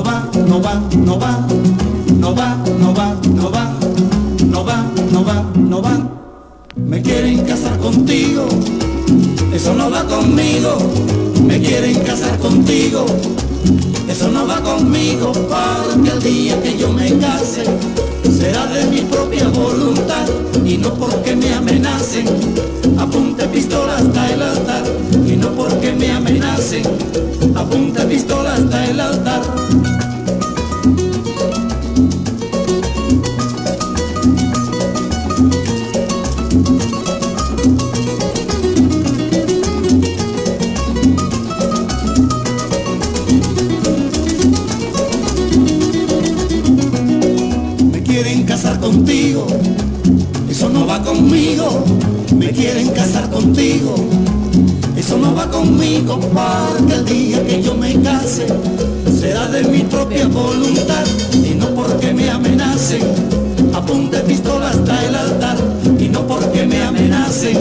No va, no va, no va, no va, no va, no va, no va, no va, no va. Me quieren casar contigo, eso no va conmigo. Me quieren casar contigo, eso no va conmigo. Porque el día que yo me case será de mi propia voluntad y no porque me amenacen. Apunte pistola hasta el altar y no porque me amenacen. Apunte pistola hasta el altar. Conmigo. Me quieren casar contigo, eso no va conmigo. Porque el día que yo me case será de mi propia voluntad y no porque me amenacen. Apunte pistola hasta el altar y no porque me amenacen.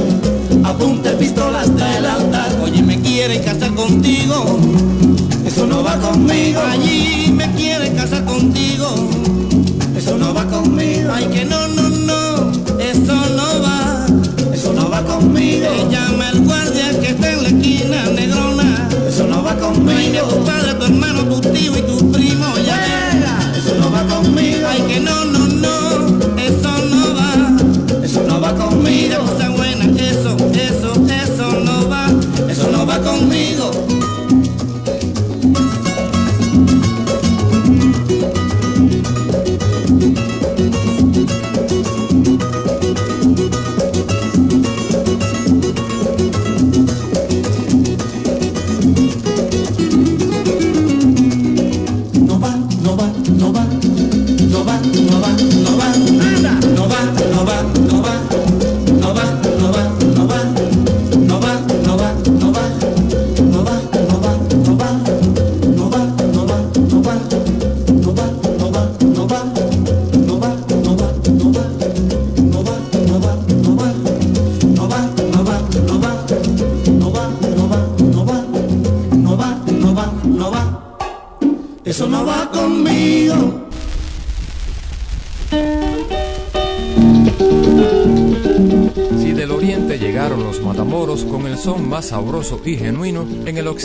Apunte pistola hasta el altar. Oye, me quieren casar contigo, eso no va conmigo. Allí me quieren casar contigo eso no va conmigo. Ay, que no, no, no, conmigo. Llama el guardia que está en la esquina, negrona. Eso no va conmigo. Ay, que tu padre, tu hermano, tu tío y tu primo ya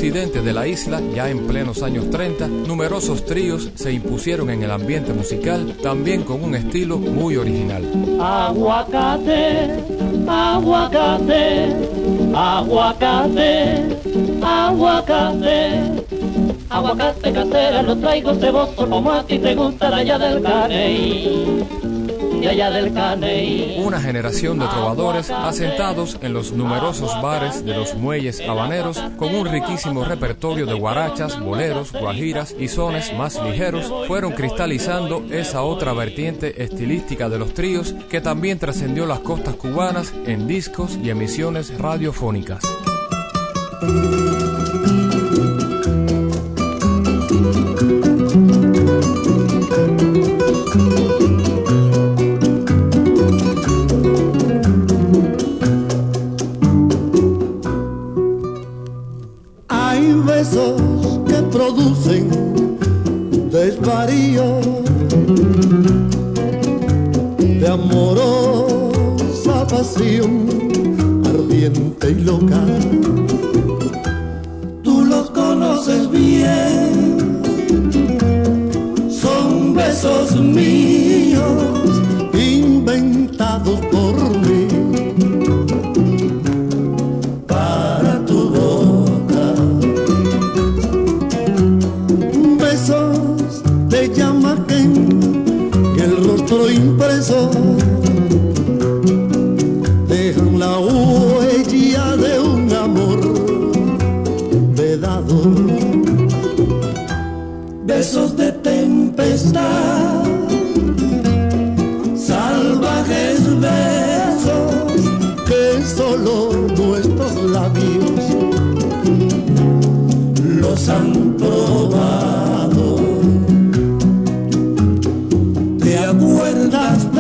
occidente de la isla, ya en plenos años 30, numerosos tríos se impusieron en el ambiente musical, también con un estilo muy original. Aguacate, aguacate, aguacate, aguacate. Aguacate casera lo traigo ceboso como a ti te gusta allá del caney. Del caney. Una generación de trovadores asentados en los numerosos bares de los muelles habaneros con un riquísimo repertorio de guarachas, boleros, guajiras y sones más ligeros fueron cristalizando esa otra vertiente estilística de los tríos que también trascendió las costas cubanas en discos y emisiones radiofónicas. Producen desvarío de amorosa pasión ardiente y loca. Tú los conoces bien, son besos míos los han probado. ¿Te acuerdas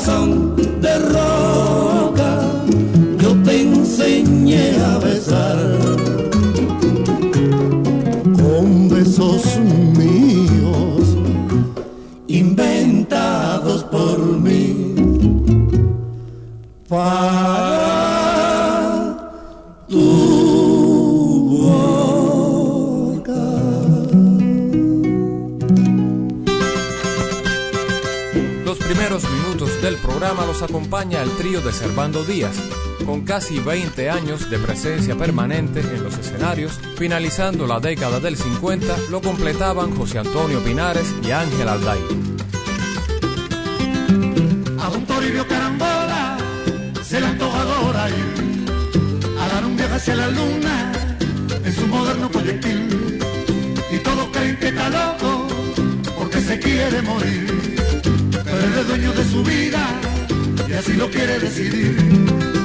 corazón de roca. Yo te enseñé a besar con besos míos inventados por mí para tu boca. Los primeros minutos del programa los acompaña el trío de Servando Díaz, con casi 20 años de presencia permanente en los escenarios, finalizando la década del 50, lo completaban José Antonio Pinares y Ángel Alday. A don Toribio Carambola se le antoja ahora ir a dar un viaje hacia la luna en su moderno proyectil. Y todos creen que está loco porque se quiere morir. Él es dueño de su vida y así lo quiere decidir.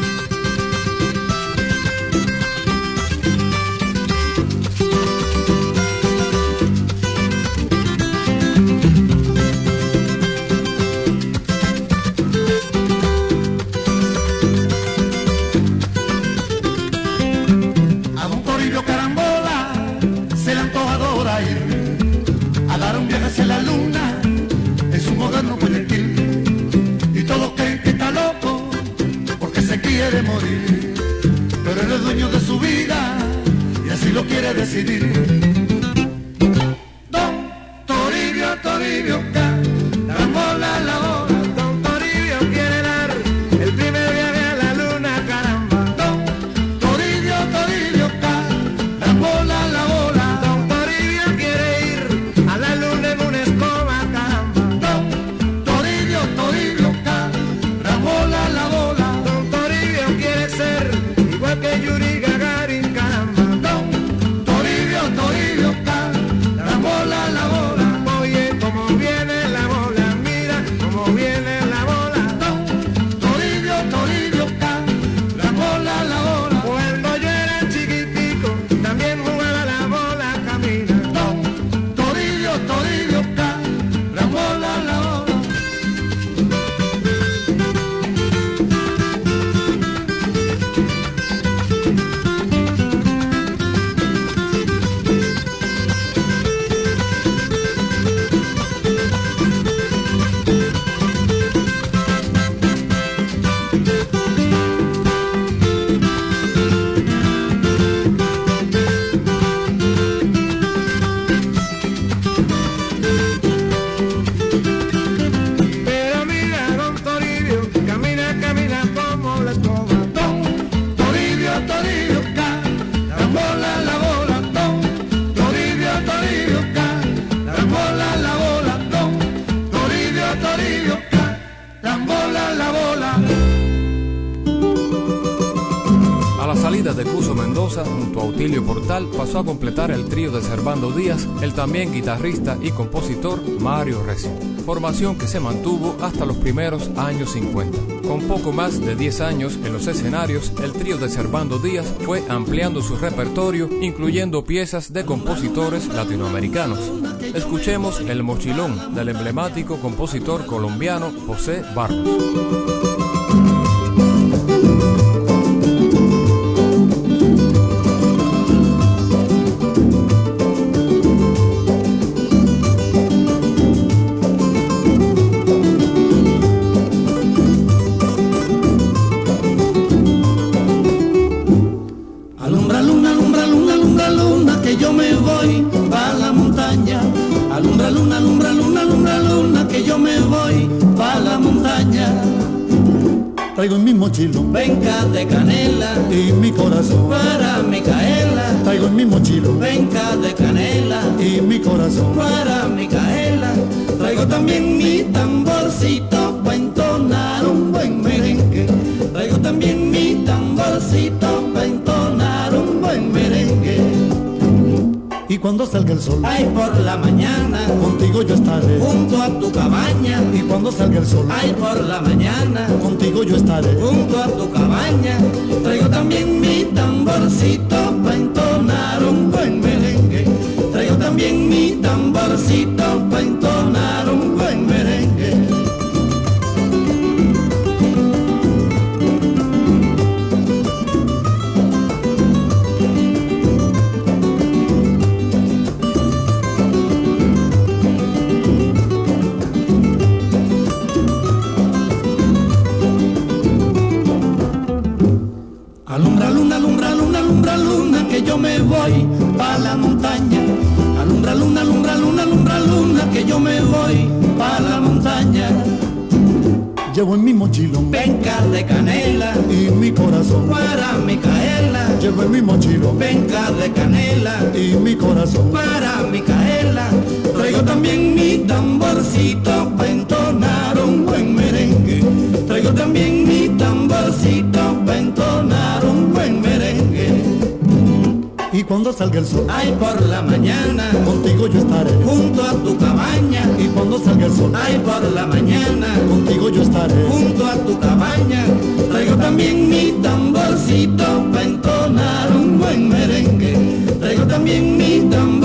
Trío de Servando Díaz, el también guitarrista y compositor Mario Recio, formación que se mantuvo hasta los primeros años 50. Con poco más de 10 años en los escenarios, el trío de Servando Díaz fue ampliando su repertorio, incluyendo piezas de compositores latinoamericanos. Escuchemos El Mochilón del emblemático compositor colombiano José Barros. Venca de canela cuando salga el sol, ay por la mañana, contigo yo estaré, junto a tu cabaña. Y cuando salga el sol, ay por la mañana, contigo yo estaré, junto a tu cabaña. Traigo también mi tamborcito para entonar un buen merengue. Traigo también mi tamborcito para Mochilo venca de canela y mi corazón para Micaela. Llevo en mi mochilo venca de canela y mi corazón para Micaela. Traigo también mi tamborcito para entonar un buen merengue. Traigo también mi tamborcito para entonar un buen merengue. Y cuando salga el sol, ay por la mañana, contigo yo estaré, junto a tu cabaña. Salga el sol, ay por la mañana, contigo yo estaré, junto a tu cabaña. Traigo también mi tamborcito para entonar un buen merengue. Traigo también mi tamborcito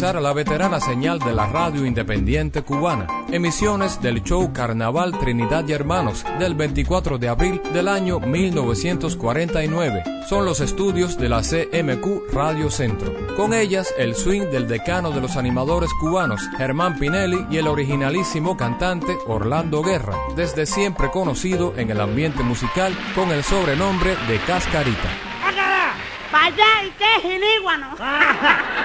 Sintonizar la veterana señal de la radio independiente cubana. Emisiones del show Carnaval Trinidad y Hermanos del 24 de abril del año 1949. Son los estudios de la CMQ Radio Centro. Con ellas el swing del decano de los animadores cubanos, Germán Pinelli, y el originalísimo cantante Orlando Guerra, desde siempre conocido en el ambiente musical con el sobrenombre de Cascarita. Vaya, ¿y qué gilíguano? Ahí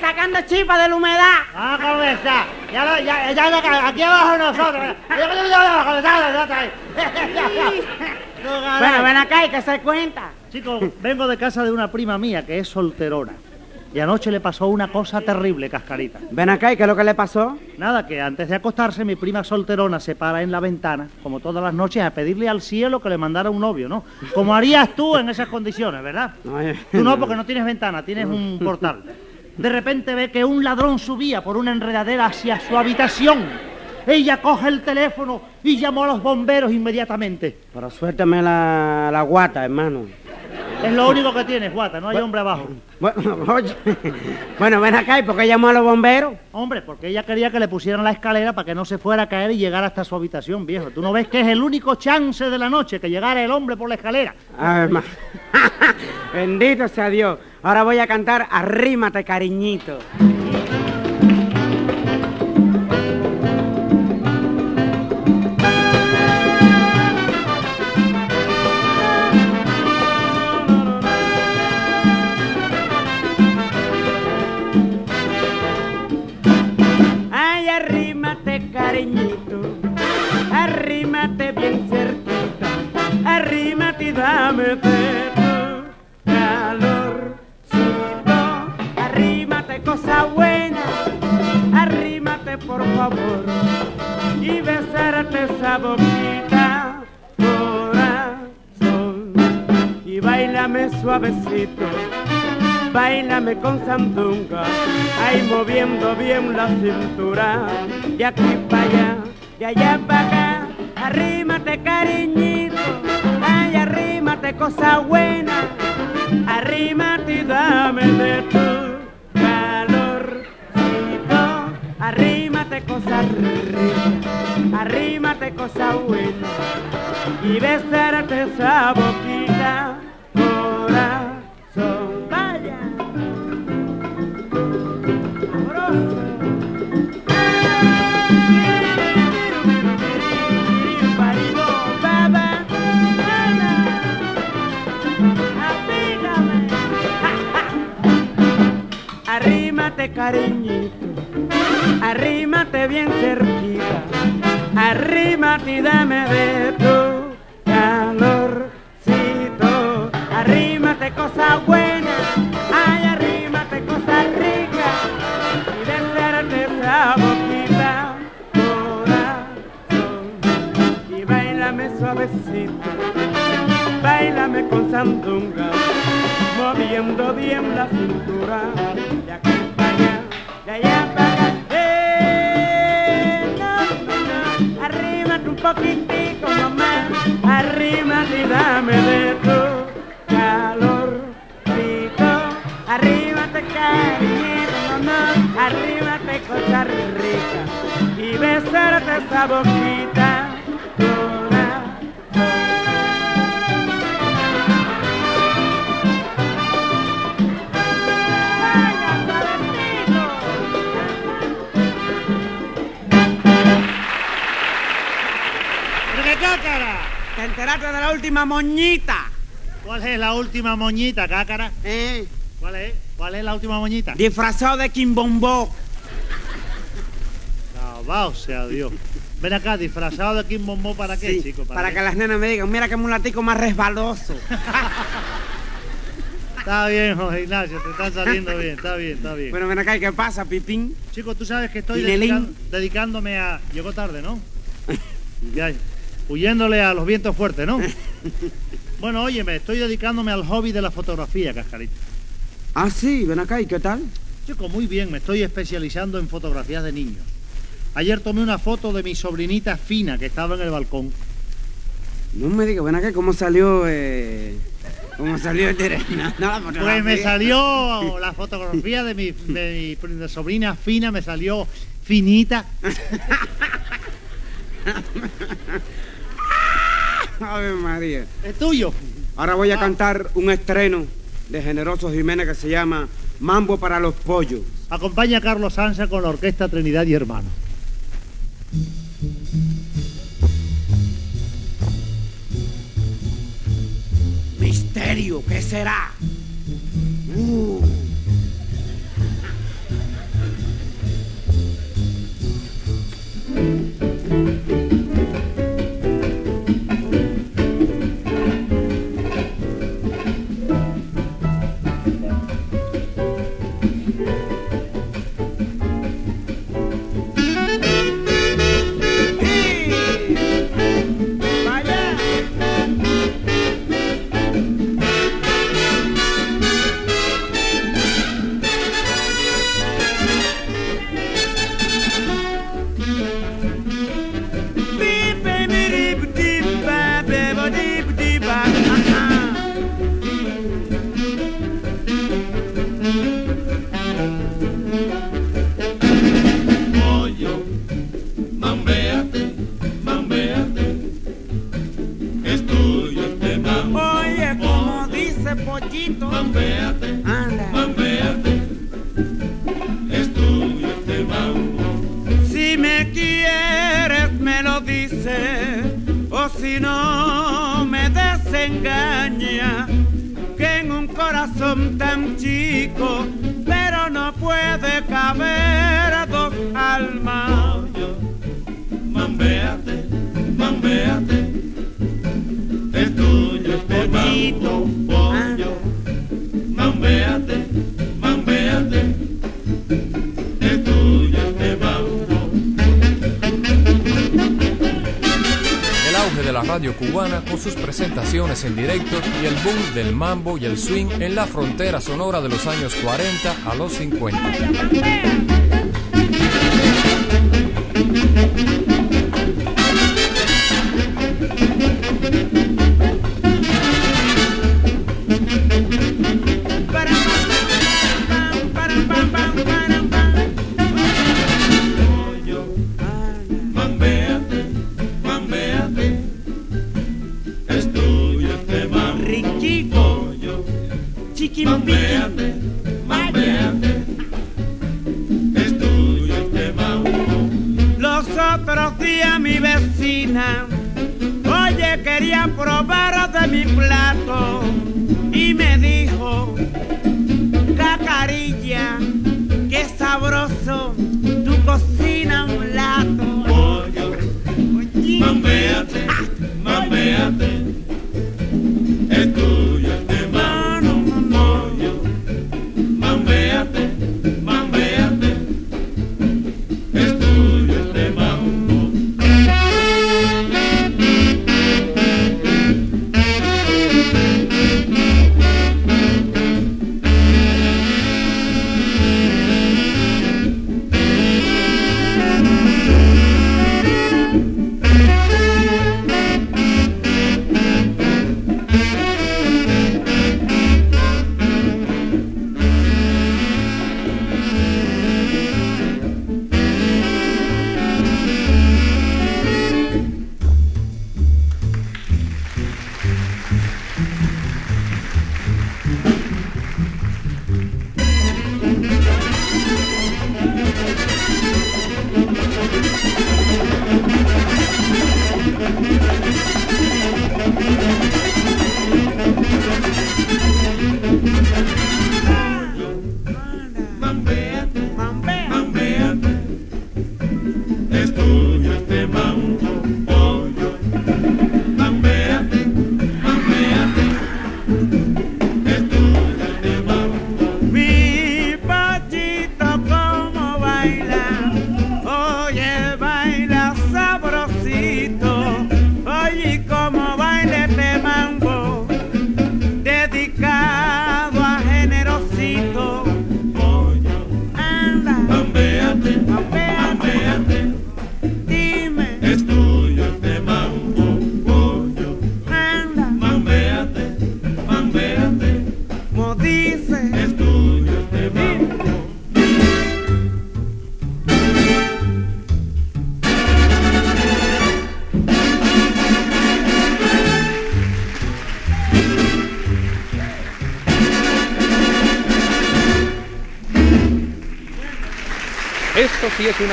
sacando chispas de la humedad. Ah, ¿cómo está? Ya, lo- ya, ya, aquí abajo nosotros. Bueno, ven acá y que se cuenta. Chicos, vengo de casa de una prima mía que es solterona. Y anoche le pasó una cosa terrible, Cascarita. Ven acá y qué es lo que le pasó. Nada, que antes de acostarse mi prima solterona se para en la ventana, como todas las noches, a pedirle al cielo que le mandara un novio, ¿no? Como harías tú en esas condiciones, ¿verdad? Tú no, porque no tienes ventana, tienes un portal. De repente ve que un ladrón subía por una enredadera hacia su habitación. Ella coge el teléfono y llamó a los bomberos inmediatamente. Pero suéltame la, la guata, hermano. Es lo único que tienes, guata, no hay hombre abajo. Bueno, oye, bueno, ven acá, ¿y por qué llamó a los bomberos? Hombre, porque ella quería que le pusieran la escalera para que no se fuera a caer y llegara hasta su habitación, viejo. ¿Tú no ves que es el único chance de la noche que llegara el hombre por la escalera? A ver, ma- Bendito sea Dios. Ahora voy a cantar Arrímate, cariñito. Ay, arrímate, cariñito. Arrímate bien cerquita. Arrímate y dame cosa buena. Arrímate, por favor. Y besarte esa boquita, corazón. Y bailame suavecito. Bailame con sandunga, ahí moviendo bien la cintura, de aquí para allá, de allá para acá, arrímate cariñito, ay arrímate cosa buena, arrímate y dame de tu arrímate cosa rica, arrímate cosa buena, y besarte esa boquita, corazón, vaya. Arrímate cariñito, arrímate bien cerquita, arrímate y dame de tu calorcito, arrímate cosa buena, ay arrímate cosa rica, y besarte esa boquita, corazón, y bailame suavecito, bailame con sandunga, moviendo bien la cintura, de aquí para allá, de allá para acá, poquitico mamá, arrímate y dame de tu calorcito, arrímate cariñito, no, arrímate cosa rica, y besarte esa boquita, corazón. Cácara? ¿Te enteraste de la última moñita? ¿Cuál es la última moñita, cácara? ¿Eh? ¿Cuál es? ¿Cuál es la última moñita? Disfrazado de quimbombó. Alabado sea Dios. Ven acá, disfrazado de Kim Bombó, ¿para qué, Sí, chico? para qué? que las nenas me digan, mira qué mulatico más resbaloso. Está bien, José Ignacio, te está saliendo bien, está bien, está bien. bueno, ven acá, ¿y qué pasa, Pipín? Chico, tú sabes que estoy dedicándome a... Llegó tarde, ¿no? Ya, huyéndole a los vientos fuertes, ¿no? Bueno, óyeme, estoy dedicándome al hobby de la fotografía, Cascarita. Ah, sí, ven acá, ¿y qué tal? Chico, muy bien, me estoy especializando en fotografías de niños. Ayer tomé una foto de mi sobrinita Fina que estaba en el balcón. No me digas, ven acá, ¿cómo salió, eh... ¿Cómo salió el dire- no, Pues me salió la fotografía de mi, de mi pr- sobrina Fina, me salió finita. Ave María. Es tuyo. Ahora voy a cantar un estreno de Generoso Jiménez que se llama Mambo para los Pollos. Acompaña a Carlos Sansa con la orquesta Trinidad y Hermanos. Misterio, ¿qué será? Uh. Directo y el boom del mambo y el swing en la frontera sonora de los años 40 a los 50.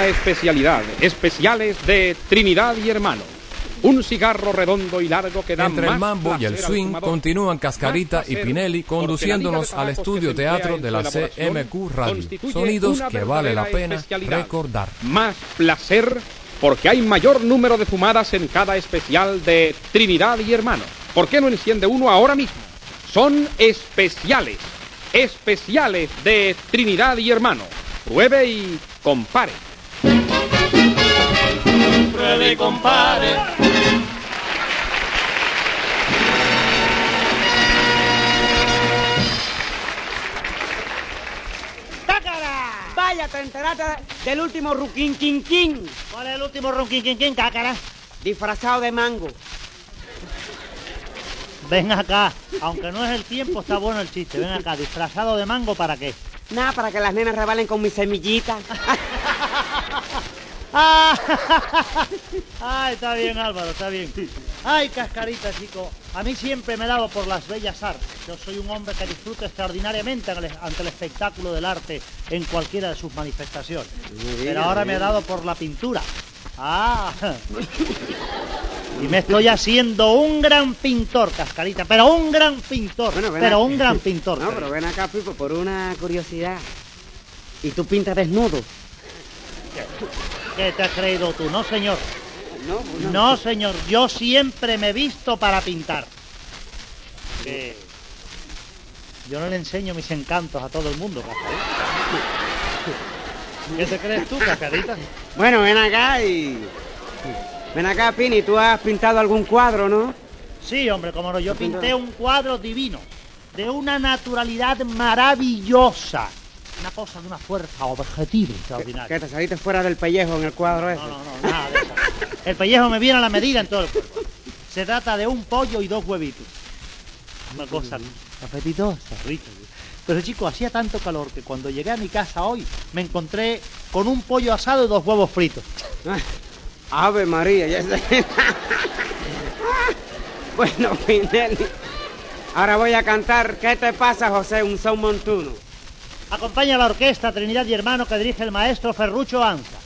Especialidad. Especiales de Trinidad y Hermano. Un cigarro redondo y largo que da Entre el mambo y el swing continúan Cascarita y Pinelli conduciéndonos al estudio teatro de la CMQ Radio. Sonidos que vale la pena recordar. Más placer porque hay mayor número de fumadas en cada especial de Trinidad y Hermano. ¿Por qué no enciende uno ahora mismo? Son especiales. Especiales de Trinidad y Hermano. Pruebe y compare. Pruebe y compare. ¡Cácara! Vaya, te enteraste del último ruquín quin quin, ¿Cuál es el último quin, cácara? disfrazado de mango. Ven acá, aunque no es el tiempo, está bueno el chiste. Ven acá, disfrazado de mango, ¿para qué? Nada, para que las nenas rebalen con mis semillitas. Ah, Ay, está bien, Álvaro, está bien. Ay, cascarita, chico. A mí siempre me he dado por las bellas artes. Yo soy un hombre que disfruta extraordinariamente ante el- espectáculo del arte en cualquiera de sus manifestaciones. Pero ahora me he dado por la pintura. Ah. Y me estoy haciendo un gran pintor, Cascarita, pero un gran pintor, Bueno, pero acá. un gran pintor. No, pero ven acá, Pipo, por una curiosidad. ¿Y tú pintas desnudo? ¿Qué te has creído tú? No, señor. No, No, señor, yo siempre me he visto para pintar. Yo no le enseño mis encantos a todo el mundo, Cascarita. ¿Qué te crees tú, Cascarita? Bueno, ven acá y... Ven acá, Pini, tú has pintado algún cuadro, ¿no? Sí, hombre, como no, yo pinté un cuadro divino, de una naturalidad maravillosa. Una cosa de una fuerza objetiva extraordinaria. Que te saliste fuera del pellejo en el cuadro ese. No, no, no, nada de eso. El pellejo me viene a la medida en todo el cuerpo. Se trata de un pollo y dos huevitos. Una cosa apetitosa, rica. Pero chico, hacía tanto calor que cuando llegué a mi casa hoy me encontré con un pollo asado y dos huevos fritos. Ave María, ya sé. bueno, Pinelli. Ahora voy a cantar ¿Qué te pasa, José? Un son montuno. Acompaña a la orquesta Trinidad y Hermano que dirige el maestro Ferrucho Anza.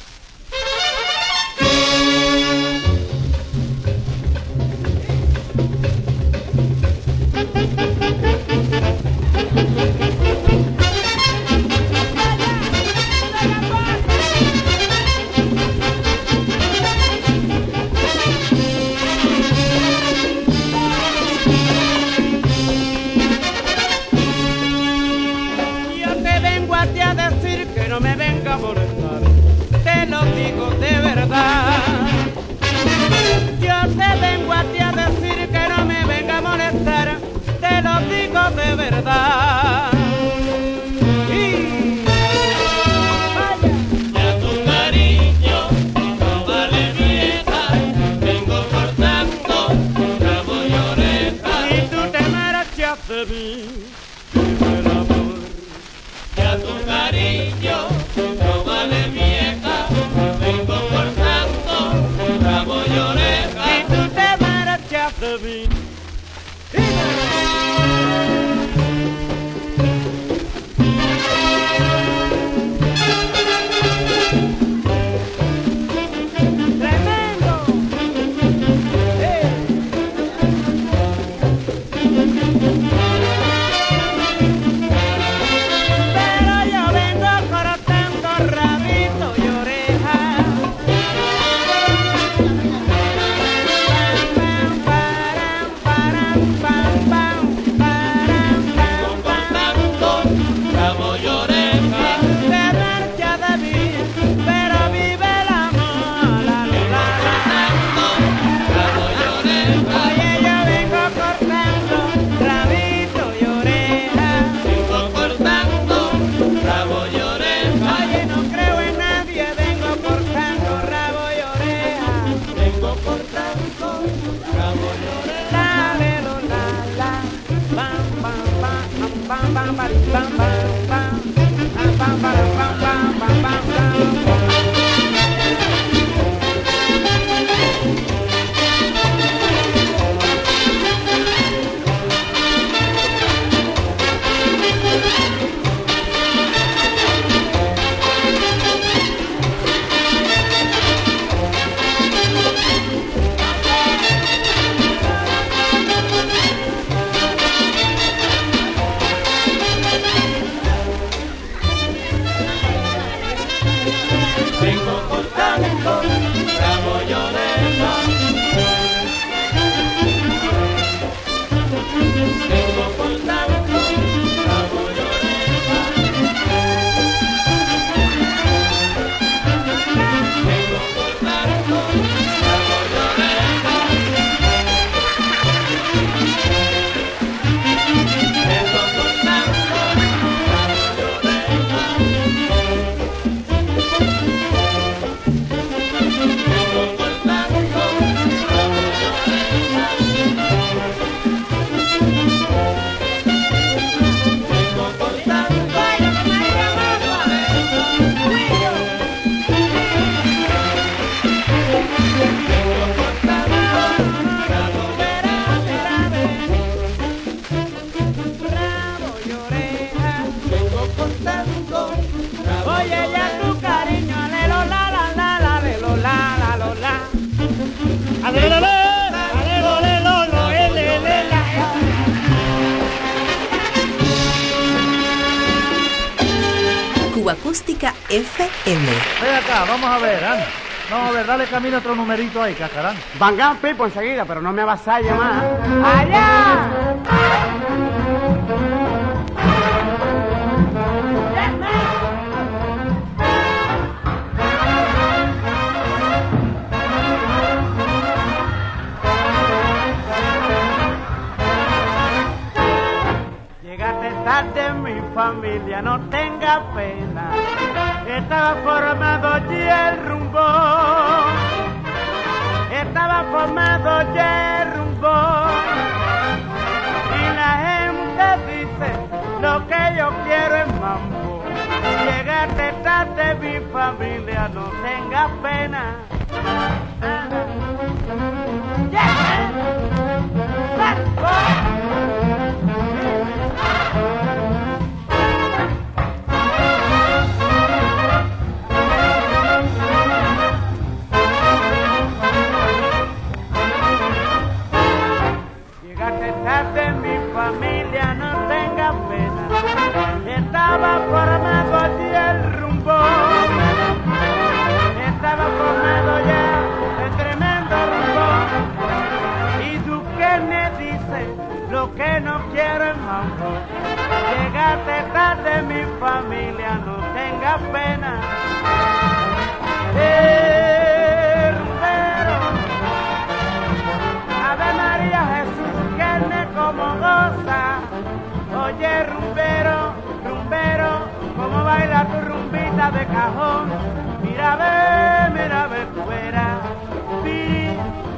Cuba Acústica FM. Ven acá, vamos a ver, anda. Vamos a ver, dale camino a otro numerito ahí, cacarán. Van Pipo enseguida, pero no me avasalle más. ¡Allá! Tarde mi familia, no tenga pena. Estaba formado ya el rumbo. Estaba formado ya el rumbo. Y la gente dice lo que yo quiero es mambo. Llegaste tarde mi familia, no tenga pena. Llegaste familia, no tenga pena. Estaba formado ya el rumbo. Estaba formado ya el tremendo rumbo. Y tú que me dices lo que no quiero es mambo. Llegaste tarde, mi familia, no tenga pena. Eh, baila tu rumbita de cajón. Mira, ve, mira, ve fuera. Sí,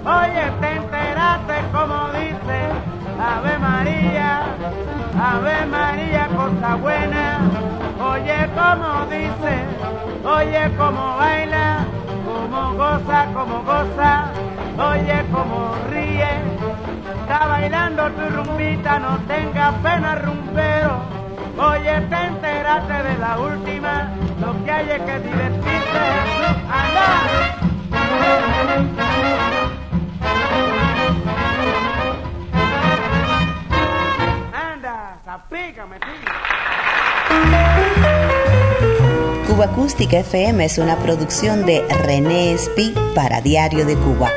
oye, te enteraste como dice Ave María, Ave María, cosa buena. Oye, como dice, oye, cómo baila, cómo goza, cómo goza. Oye, cómo ríe, está bailando tu rumbita, no tengas pena, rumbero. Oye, te de la última, lo que hay es que Jesús, anda. Anda, zapícame, tío. Cuba Acústica FM es una producción de René Espi para Diario de Cuba.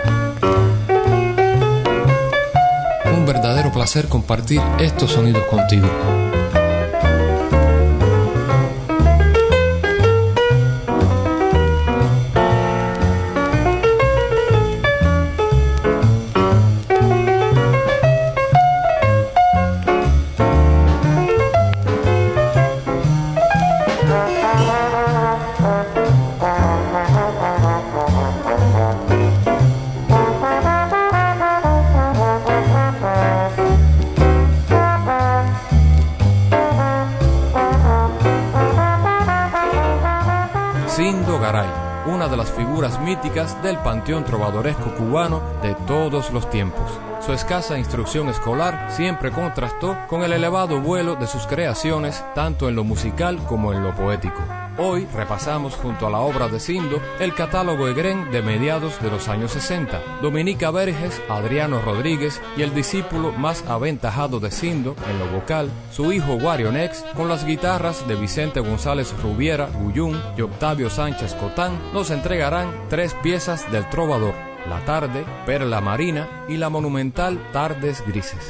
Un verdadero placer compartir estos sonidos contigo. Cindo Garay, una de las figuras míticas del panteón trovadoresco cubano de todos los tiempos. Su escasa instrucción escolar siempre contrastó con el elevado vuelo de sus creaciones, tanto en lo musical como en lo poético. Hoy repasamos junto a la obra de Cindo el catálogo Egren de mediados de los años 60. Dominica Verges, Adriano Rodríguez y el discípulo más aventajado de Cindo en lo vocal, su hijo Wario Nex, con las guitarras de Vicente González Rubiera Guyún y Octavio Sánchez Cotán, nos entregarán tres piezas del trovador. La tarde, Perla Marina y la monumental Tardes Grises.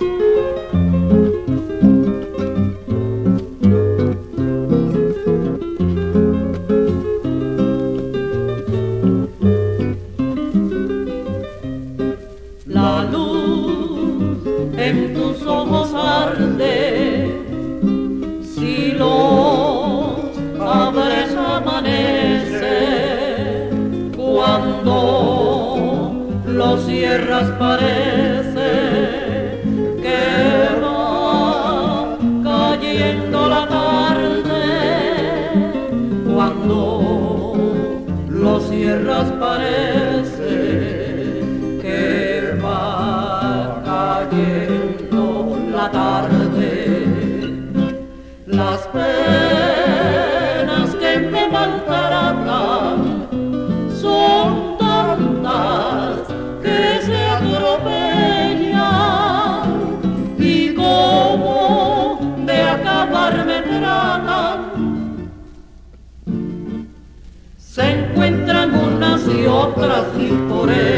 se encuentran unas y otras y por eso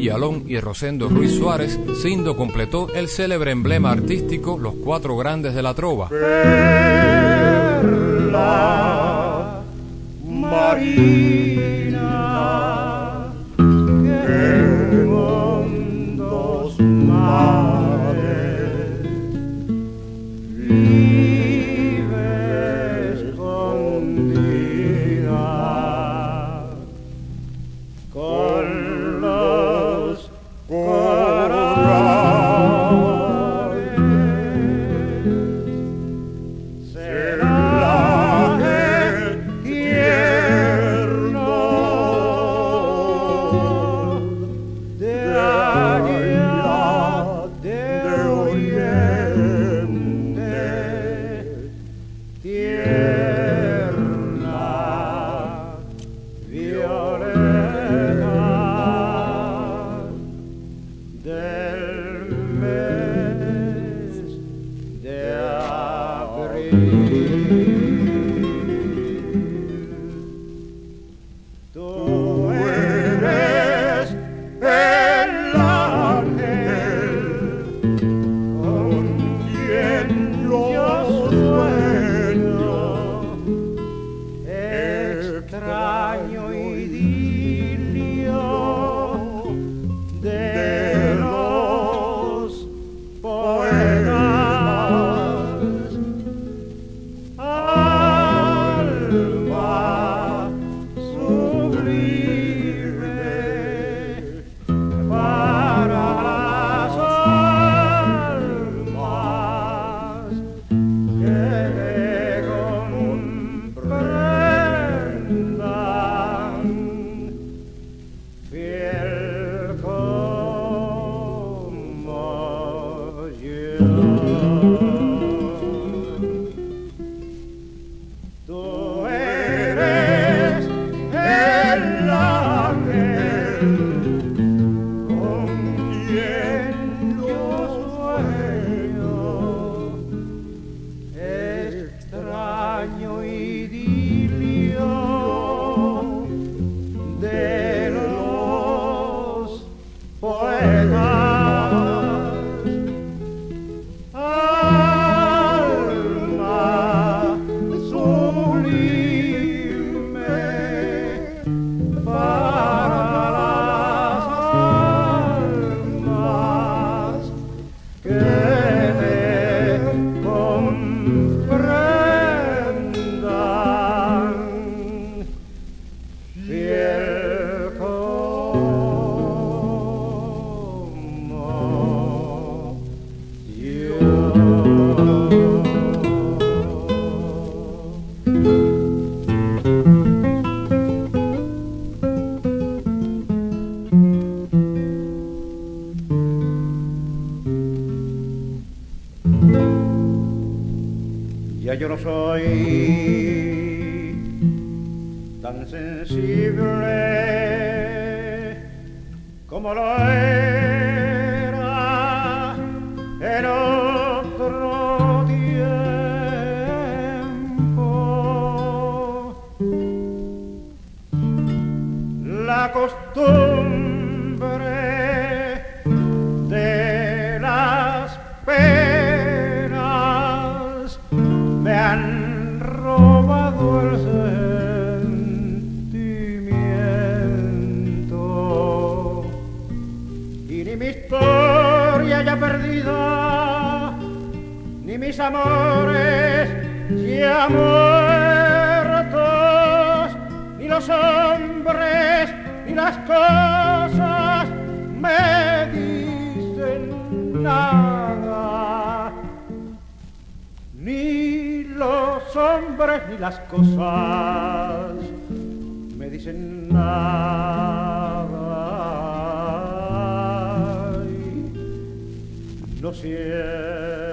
Villalón y Rosendo Ruiz Suárez, Sindo completó el célebre emblema artístico Los Cuatro Grandes de la Trova. mis amores más me dicen nada. Y no siento.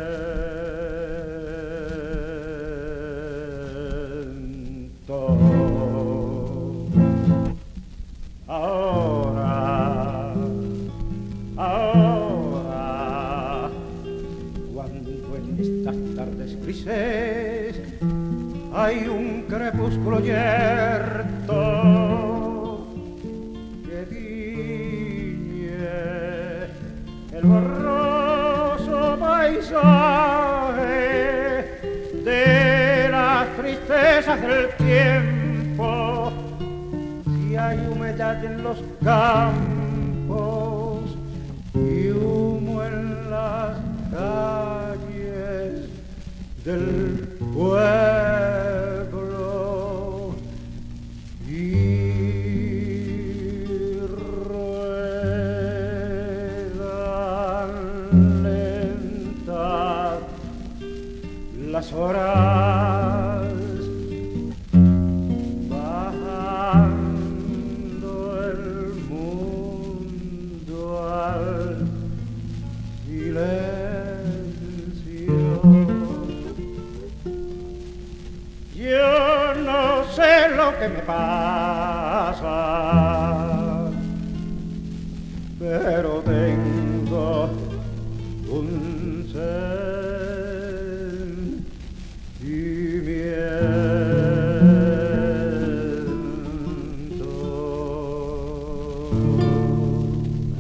que tiñe el borroso paisaje de las tristezas del tiempo. Si hay humedad en los campos,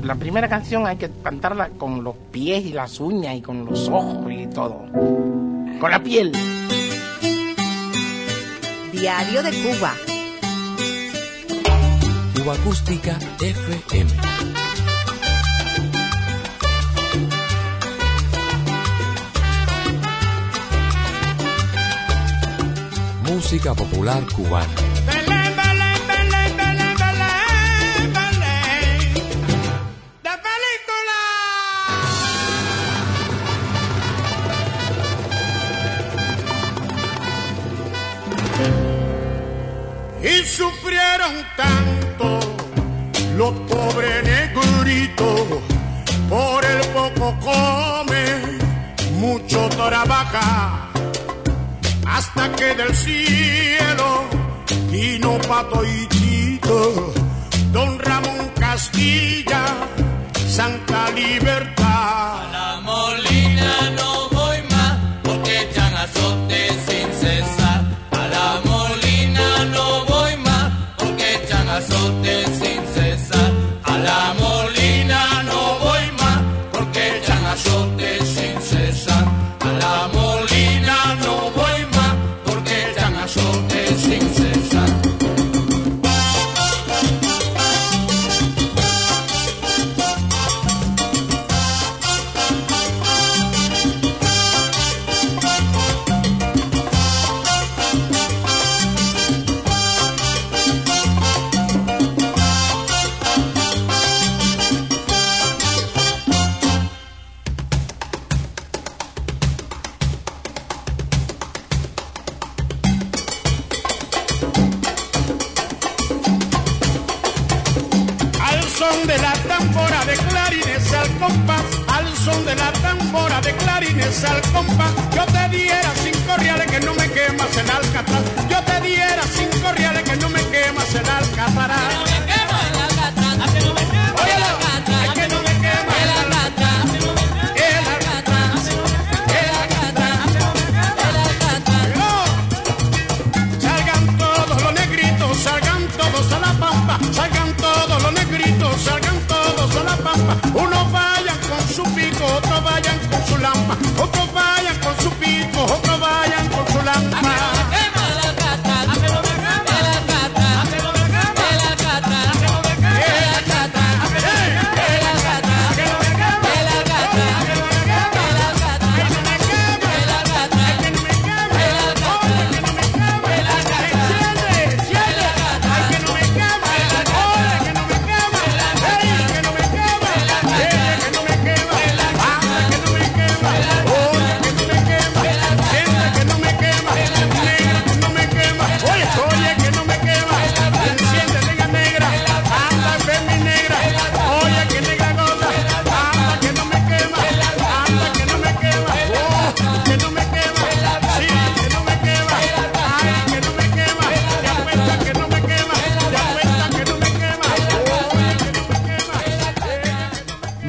la primera canción hay que cantarla con los pies y las uñas y con los ojos y todo. Con la piel. Diario de Cuba. Cuba Acústica FM. Música popular cubana. sufrieron tanto los pobres negritos, por el poco come, mucho trabaja, hasta que del cielo vino Pato y Chito, Don Ramón Castilla, Santa Libertad.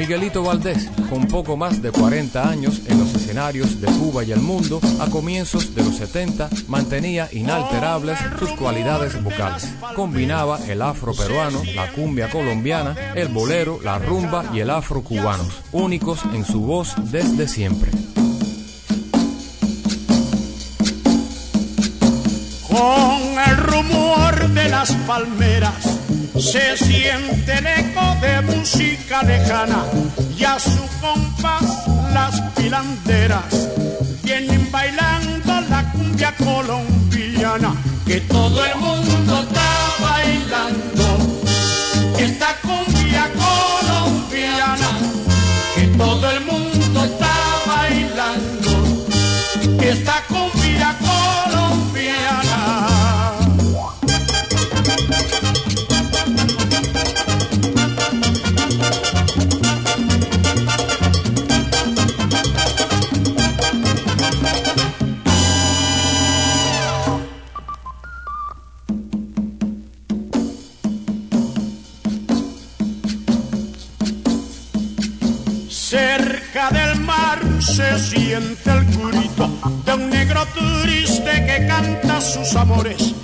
Miguelito Valdés, con poco más de 40 años en los escenarios de Cuba y el mundo, a comienzos de los 70 mantenía inalterables sus cualidades vocales. Combinaba el afro peruano, la cumbia colombiana, el bolero, la rumba y el afro cubano, únicos en su voz desde siempre. Con el rumor de las palmeras se siente el eco de música lejana y a su compás las pilanderas. Vienen bailando la cumbia colombiana que todo el mundo está bailando. Esta cumbia colombiana que todo el siente el grito de un negro turista que canta sus amores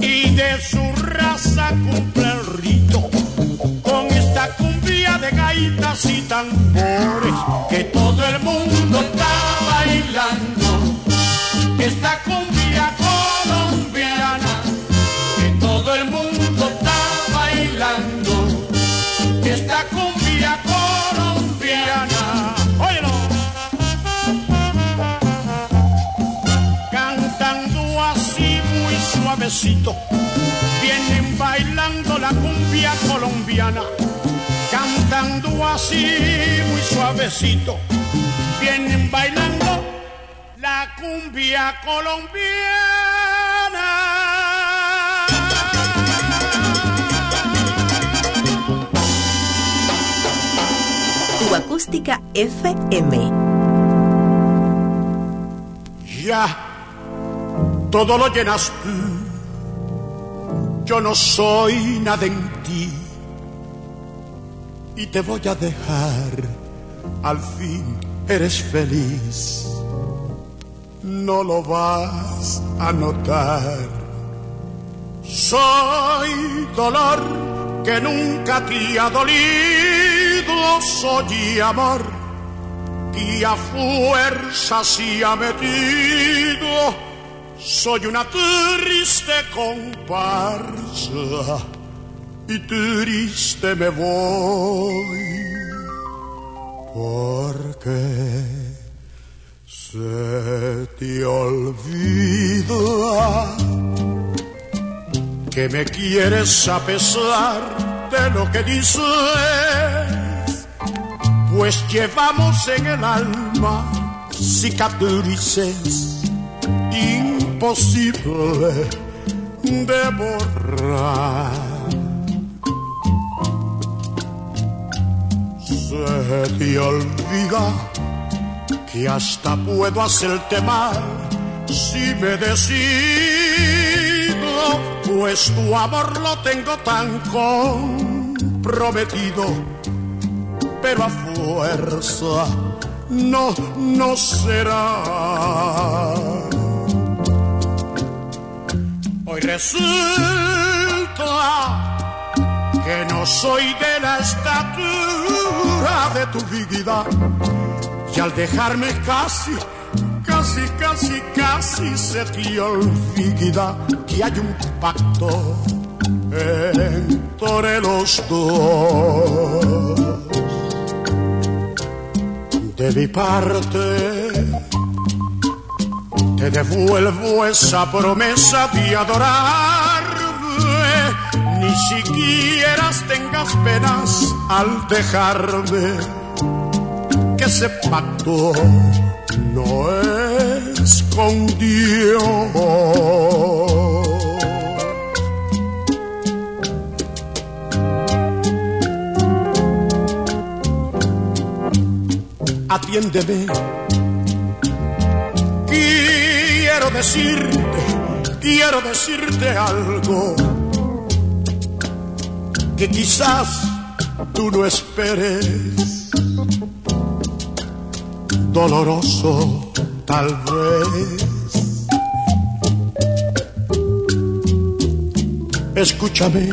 y de su raza cumple el rito con esta cumbia de gaitas y tambores que todo el mundo está bailando. Esta cumbia Vienen bailando la cumbia colombiana. Cantando así muy suavecito. Vienen bailando la cumbia colombiana. Acústica FM. Ya, todo lo llenas tú. Yo no soy nada en ti. Y te voy a dejar. Al fin eres feliz. No lo vas a notar. Soy dolor que nunca te ha dolido. Soy amor y a fuerza se ha metido. Soy una triste comparsa y triste me voy. Porque se te olvida que me quieres a pesar de lo que dices. Pues llevamos en el alma cicatrices imposible de borrar. Se te olvida que hasta puedo hacerte mal si me decido, pues tu amor lo tengo tan comprometido pero a fuerza no, no será. Hoy resulta que no soy de la estatura de tu vida. Y al dejarme casi, casi, casi, casi se te olvida que hay un pacto entre los dos. De mi parte te devuelvo esa promesa de adorarme, ni siquiera tengas penas al dejarme, que ese pacto no es con Dios. atiéndeme. Decirte, quiero decirte algo que quizás tú no esperes. doloroso tal vez. Escúchame,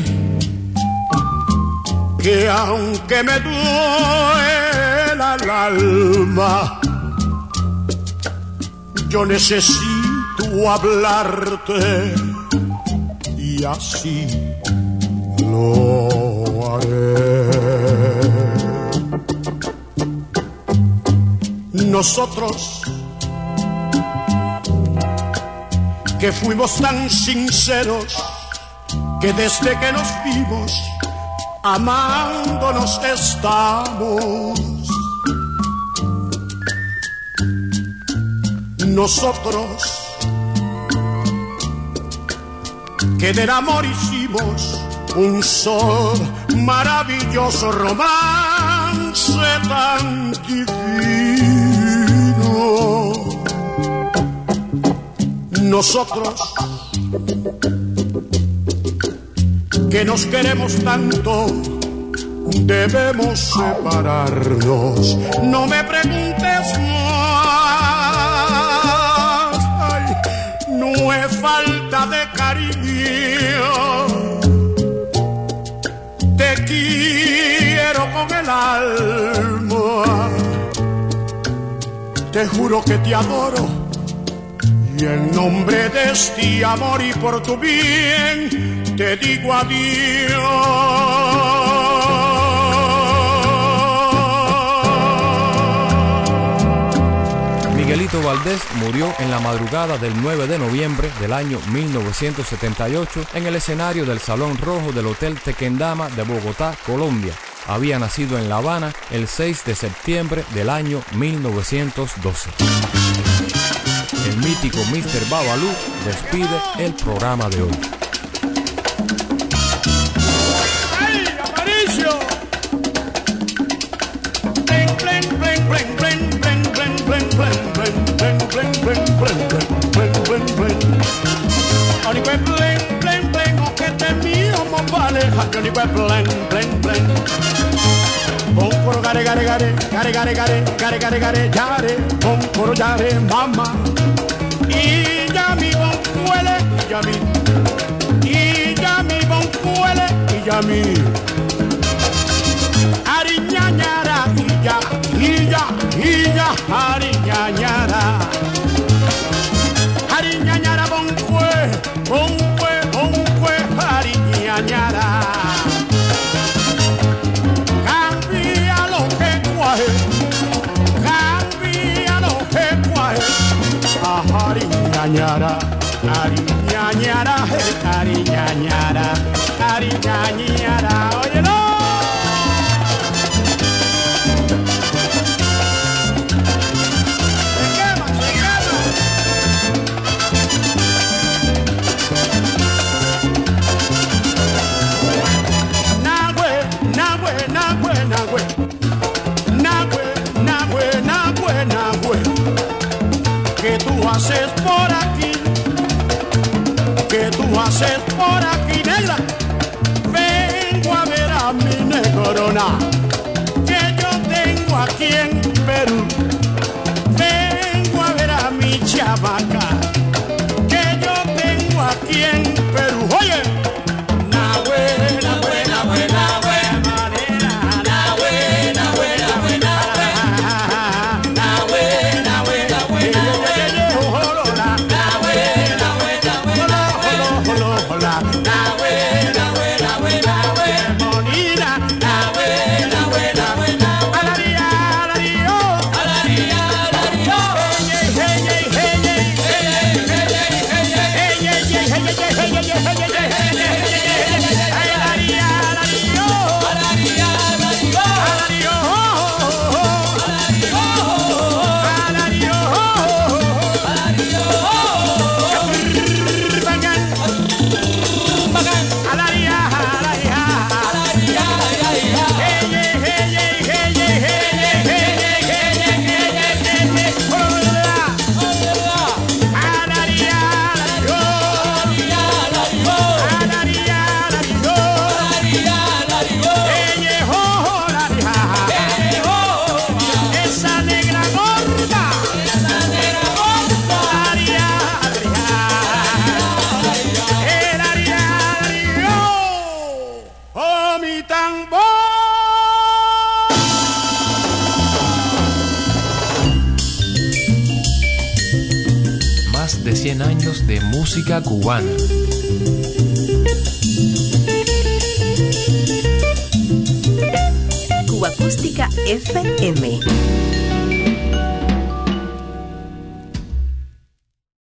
que aunque me duela el alma, yo necesito hablarte y así lo haré. Nosotros que fuimos tan sinceros que desde que nos vimos amándonos estamos. Nosotros que del amor hicimos un sol maravilloso romance tan divino. Nosotros que nos queremos tanto, debemos separarnos. No me preguntes es falta de cariño. Te quiero con el alma, te juro que te adoro. Y en nombre de este amor y por tu bien, te digo adiós. Miguelito Valdés murió en la madrugada del 9 de noviembre del año 1978 en el escenario del Salón Rojo del Hotel Tequendama de Bogotá, Colombia. Había nacido en La Habana el 6 de septiembre del año 1912. El mítico Mr. Babalú despide el programa de hoy. Johnny Web bling bling bling. Bon coro gare gare gare gare gare gare gare gare gare gare Bon coro gare mama. Y ya mi bon cuele y ya mi. Y ya mi bon cuele y ya mi. Ariñañara y ya y ya y ya Ariñañara ñañara, ari ñañara, ari ñañara. la.